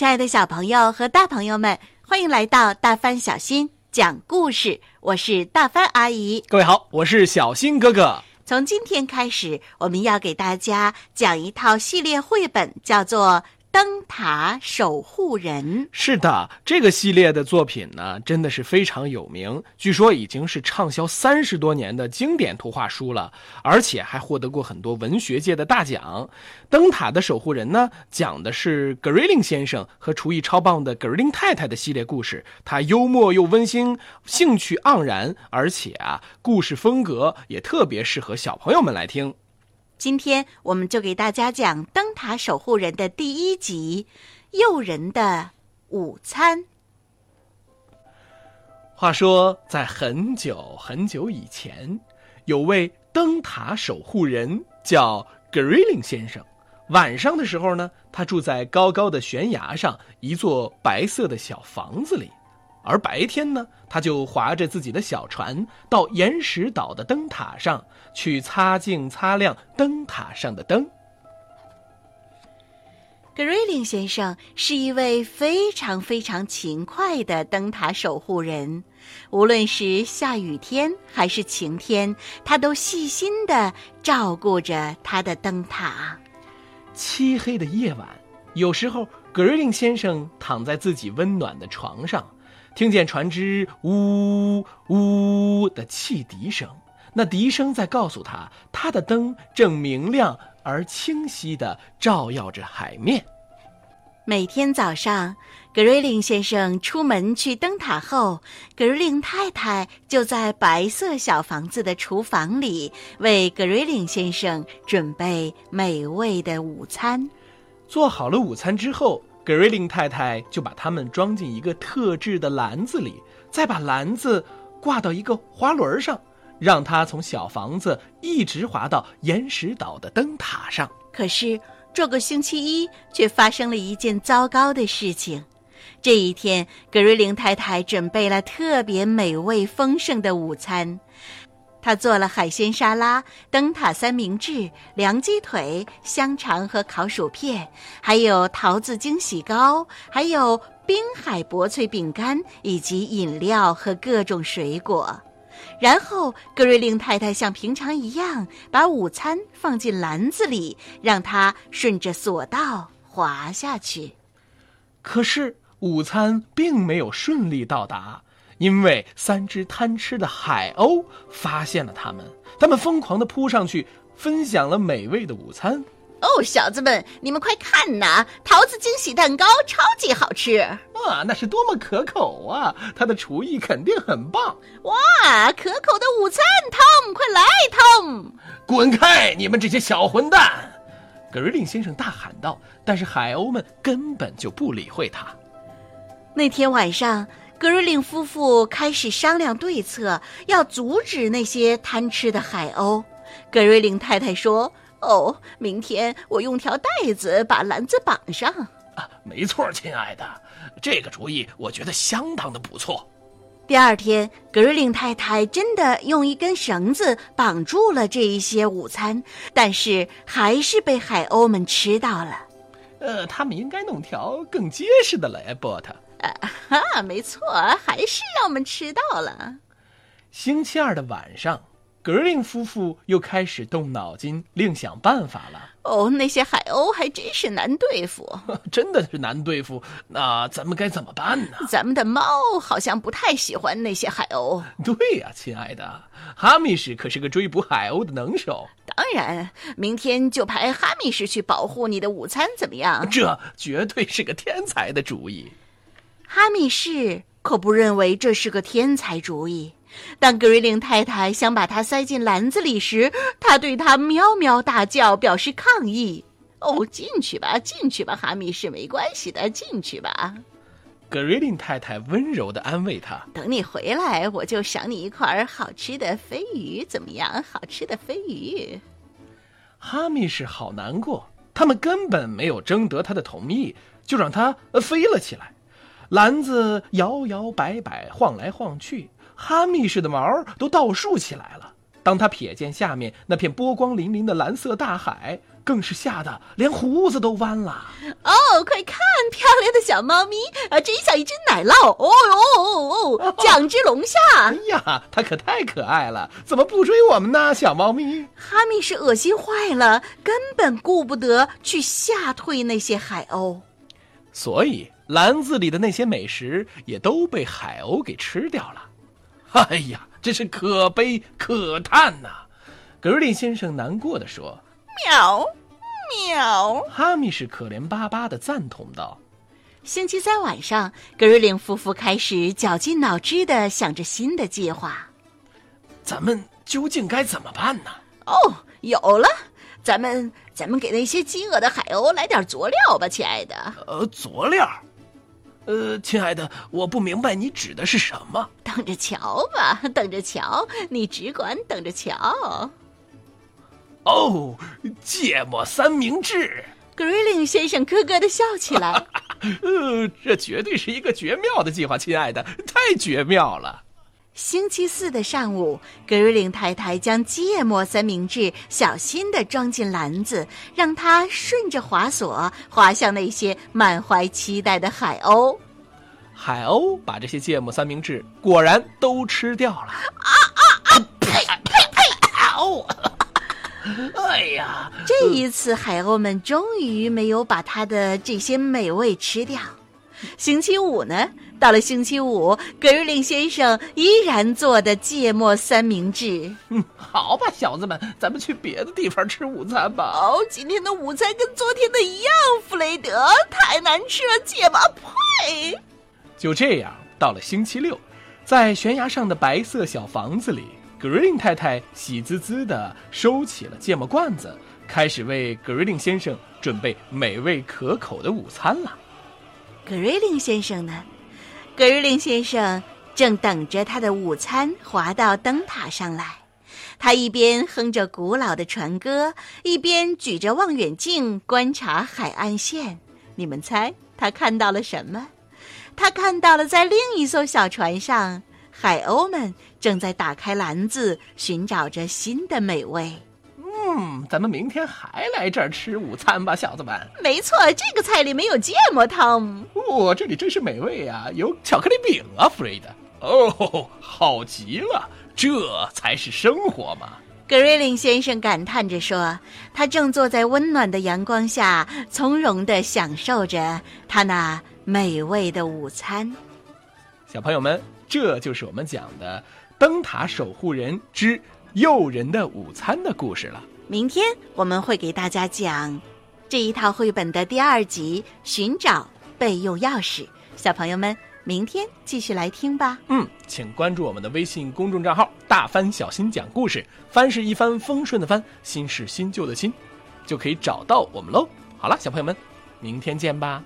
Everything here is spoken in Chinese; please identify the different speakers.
Speaker 1: 亲爱的小朋友和大朋友们，欢迎来到大帆小新讲故事。我是大帆阿姨。
Speaker 2: 各位好，我是小新哥哥。
Speaker 1: 从今天开始，我们要给大家讲一套系列绘本，叫做。灯塔守护人
Speaker 2: 是的，这个系列的作品呢，真的是非常有名。据说已经是畅销三十多年的经典图画书了，而且还获得过很多文学界的大奖。灯塔的守护人呢，讲的是格瑞林先生和厨艺超棒的格瑞林太太的系列故事。它幽默又温馨，兴趣盎然，而且啊，故事风格也特别适合小朋友们来听。
Speaker 1: 今天我们就给大家讲《灯塔守护人》的第一集《诱人的午餐》。
Speaker 2: 话说，在很久很久以前，有位灯塔守护人叫格瑞林先生。晚上的时候呢，他住在高高的悬崖上一座白色的小房子里。而白天呢，他就划着自己的小船到岩石岛的灯塔上去擦净、擦亮灯塔上的灯。
Speaker 1: 格瑞林先生是一位非常非常勤快的灯塔守护人，无论是下雨天还是晴天，他都细心的照顾着他的灯塔。
Speaker 2: 漆黑的夜晚，有时候格瑞林先生躺在自己温暖的床上。听见船只呜呜的汽笛声，那笛声在告诉他，他的灯正明亮而清晰的照耀着海面。
Speaker 1: 每天早上，格瑞林先生出门去灯塔后，格瑞林太太就在白色小房子的厨房里为格瑞林先生准备美味的午餐。
Speaker 2: 做好了午餐之后。格瑞林太太就把它们装进一个特制的篮子里，再把篮子挂到一个滑轮上，让它从小房子一直滑到岩石岛的灯塔上。
Speaker 1: 可是这个星期一却发生了一件糟糕的事情。这一天，格瑞林太太准备了特别美味丰盛的午餐。他做了海鲜沙拉、灯塔三明治、凉鸡腿、香肠和烤薯片，还有桃子惊喜糕，还有滨海薄脆饼干，以及饮料和各种水果。然后格瑞令太太像平常一样把午餐放进篮子里，让它顺着索道滑下去。
Speaker 2: 可是午餐并没有顺利到达。因为三只贪吃的海鸥发现了他们，他们疯狂地扑上去，分享了美味的午餐。
Speaker 1: 哦，小子们，你们快看呐！桃子惊喜蛋糕超级好吃
Speaker 2: 哇，那是多么可口啊！他的厨艺肯定很棒
Speaker 1: 哇！可口的午餐，Tom，快来，Tom！
Speaker 2: 滚开，你们这些小混蛋！格瑞林先生大喊道。但是海鸥们根本就不理会他。
Speaker 1: 那天晚上。格瑞林夫妇开始商量对策，要阻止那些贪吃的海鸥。格瑞林太太说：“哦，明天我用条带子把篮子绑上。”
Speaker 2: 啊，没错，亲爱的，这个主意我觉得相当的不错。
Speaker 1: 第二天，格瑞林太太真的用一根绳子绑住了这一些午餐，但是还是被海鸥们吃到了。
Speaker 2: 呃，他们应该弄条更结实的来，波特。
Speaker 1: 啊哈，没错，还是让我们吃到了。
Speaker 2: 星期二的晚上，格林夫妇又开始动脑筋，另想办法了。
Speaker 1: 哦，那些海鸥还真是难对付，
Speaker 2: 真的是难对付。那咱们该怎么办呢？
Speaker 1: 咱们的猫好像不太喜欢那些海鸥。
Speaker 2: 对呀，亲爱的，哈密士可是个追捕海鸥的能手。
Speaker 1: 当然，明天就派哈密士去保护你的午餐，怎么样？
Speaker 2: 这绝对是个天才的主意。
Speaker 1: 哈密士可不认为这是个天才主意。当格瑞林太太想把它塞进篮子里时，他对它喵喵大叫，表示抗议。哦，进去吧，进去吧，哈密士，没关系的，进去吧。
Speaker 2: 格瑞林太太温柔的安慰他：“
Speaker 1: 等你回来，我就赏你一块好吃的飞鱼，怎么样？好吃的飞鱼。”
Speaker 2: 哈密士好难过，他们根本没有征得他的同意，就让他飞了起来。篮子摇摇摆摆，晃来晃去，哈密士的毛都倒竖起来了。当他瞥见下面那片波光粼粼的蓝色大海，更是吓得连胡子都弯了。
Speaker 1: 哦，快看，漂亮的小小猫咪啊，真像一只奶酪。哦哦哦哦，酱汁龙虾。
Speaker 2: 哎呀，它可太可爱了，怎么不追我们呢？小猫咪
Speaker 1: 哈密是恶心坏了，根本顾不得去吓退那些海鸥，
Speaker 2: 所以篮子里的那些美食也都被海鸥给吃掉了。哎呀，真是可悲可叹呐！格瑞林先生难过的说：“
Speaker 1: 喵。”喵！
Speaker 2: 哈密是可怜巴巴的赞同道。
Speaker 1: 星期三晚上，格瑞林夫妇开始绞尽脑汁的想着新的计划。
Speaker 2: 咱们究竟该怎么办呢？
Speaker 1: 哦，有了！咱们咱们给那些饥饿的海鸥来点佐料吧，亲爱的。
Speaker 2: 呃，佐料？呃，亲爱的，我不明白你指的是什么。
Speaker 1: 等着瞧吧，等着瞧，你只管等着瞧。
Speaker 2: 哦，芥末三明治
Speaker 1: ！Grayling 先生咯咯的笑起来。
Speaker 2: 呃，这绝对是一个绝妙的计划，亲爱的，太绝妙了。
Speaker 1: 星期四的上午，格瑞林太太将芥末三明治小心的装进篮子，让它顺着滑索滑向那些满怀期待的海鸥。
Speaker 2: 海鸥把这些芥末三明治果然都吃掉了。啊
Speaker 1: 啊啊！呸呸呸！啊哦。
Speaker 2: 哎呀，
Speaker 1: 这一次海鸥们终于没有把它的这些美味吃掉。星期五呢？到了星期五，格瑞林先生依然做的芥末三明治。
Speaker 2: 嗯，好吧，小子们，咱们去别的地方吃午餐吧。
Speaker 1: 哦，今天的午餐跟昨天的一样，弗雷德，太难吃了，芥末呸！
Speaker 2: 就这样，到了星期六，在悬崖上的白色小房子里。格瑞林太太喜滋滋地收起了芥末罐子，开始为格瑞林先生准备美味可口的午餐了。
Speaker 1: 格瑞林先生呢？格瑞林先生正等着他的午餐滑到灯塔上来。他一边哼着古老的船歌，一边举着望远镜观察海岸线。你们猜他看到了什么？他看到了在另一艘小船上。海鸥们正在打开篮子，寻找着新的美味。
Speaker 2: 嗯，咱们明天还来这儿吃午餐吧，小子们。
Speaker 1: 没错，这个菜里没有芥末汤。
Speaker 2: 哇，这里真是美味啊！有巧克力饼啊，弗瑞德。哦，好极了，这才是生活嘛！
Speaker 1: 格瑞林先生感叹着说：“他正坐在温暖的阳光下，从容地享受着他那美味的午餐。”
Speaker 2: 小朋友们。这就是我们讲的《灯塔守护人之诱人的午餐》的故事了。
Speaker 1: 明天我们会给大家讲这一套绘本的第二集《寻找备用钥匙》。小朋友们，明天继续来听吧。
Speaker 2: 嗯，请关注我们的微信公众账号“大帆小新讲故事”，帆是一帆风顺的帆，新是新旧的新，就可以找到我们喽。好了，小朋友们，明天见吧。